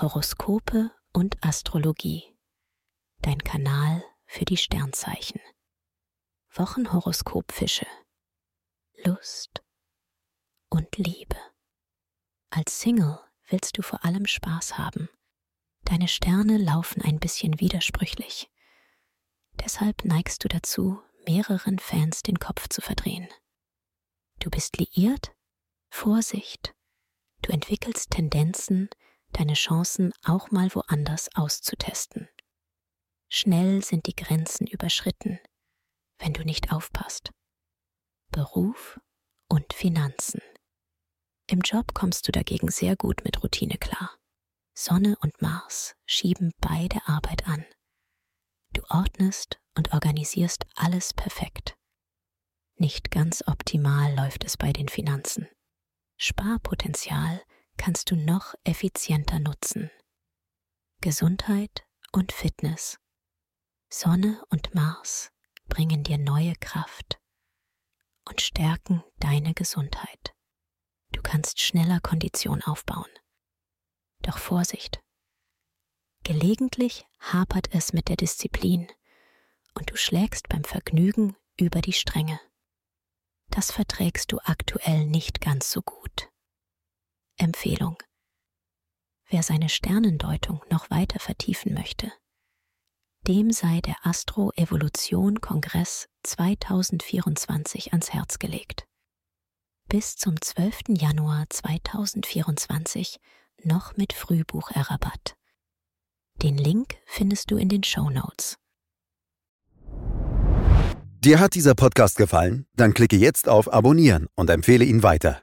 Horoskope und Astrologie. Dein Kanal für die Sternzeichen. Wochenhoroskop Fische. Lust und Liebe. Als Single willst du vor allem Spaß haben. Deine Sterne laufen ein bisschen widersprüchlich. Deshalb neigst du dazu, mehreren Fans den Kopf zu verdrehen. Du bist liiert? Vorsicht! Du entwickelst Tendenzen, deine Chancen auch mal woanders auszutesten. Schnell sind die Grenzen überschritten, wenn du nicht aufpasst. Beruf und Finanzen. Im Job kommst du dagegen sehr gut mit Routine klar. Sonne und Mars schieben beide Arbeit an. Du ordnest und organisierst alles perfekt. Nicht ganz optimal läuft es bei den Finanzen. Sparpotenzial kannst du noch effizienter nutzen. Gesundheit und Fitness. Sonne und Mars bringen dir neue Kraft und stärken deine Gesundheit. Du kannst schneller Kondition aufbauen. Doch Vorsicht. Gelegentlich hapert es mit der Disziplin und du schlägst beim Vergnügen über die Stränge. Das verträgst du aktuell nicht ganz so gut. Empfehlung. Wer seine Sternendeutung noch weiter vertiefen möchte, dem sei der Astro-Evolution Kongress 2024 ans Herz gelegt. Bis zum 12. Januar 2024 noch mit Frühbucherrabatt. Den Link findest du in den Show Notes. Dir hat dieser Podcast gefallen? Dann klicke jetzt auf Abonnieren und empfehle ihn weiter.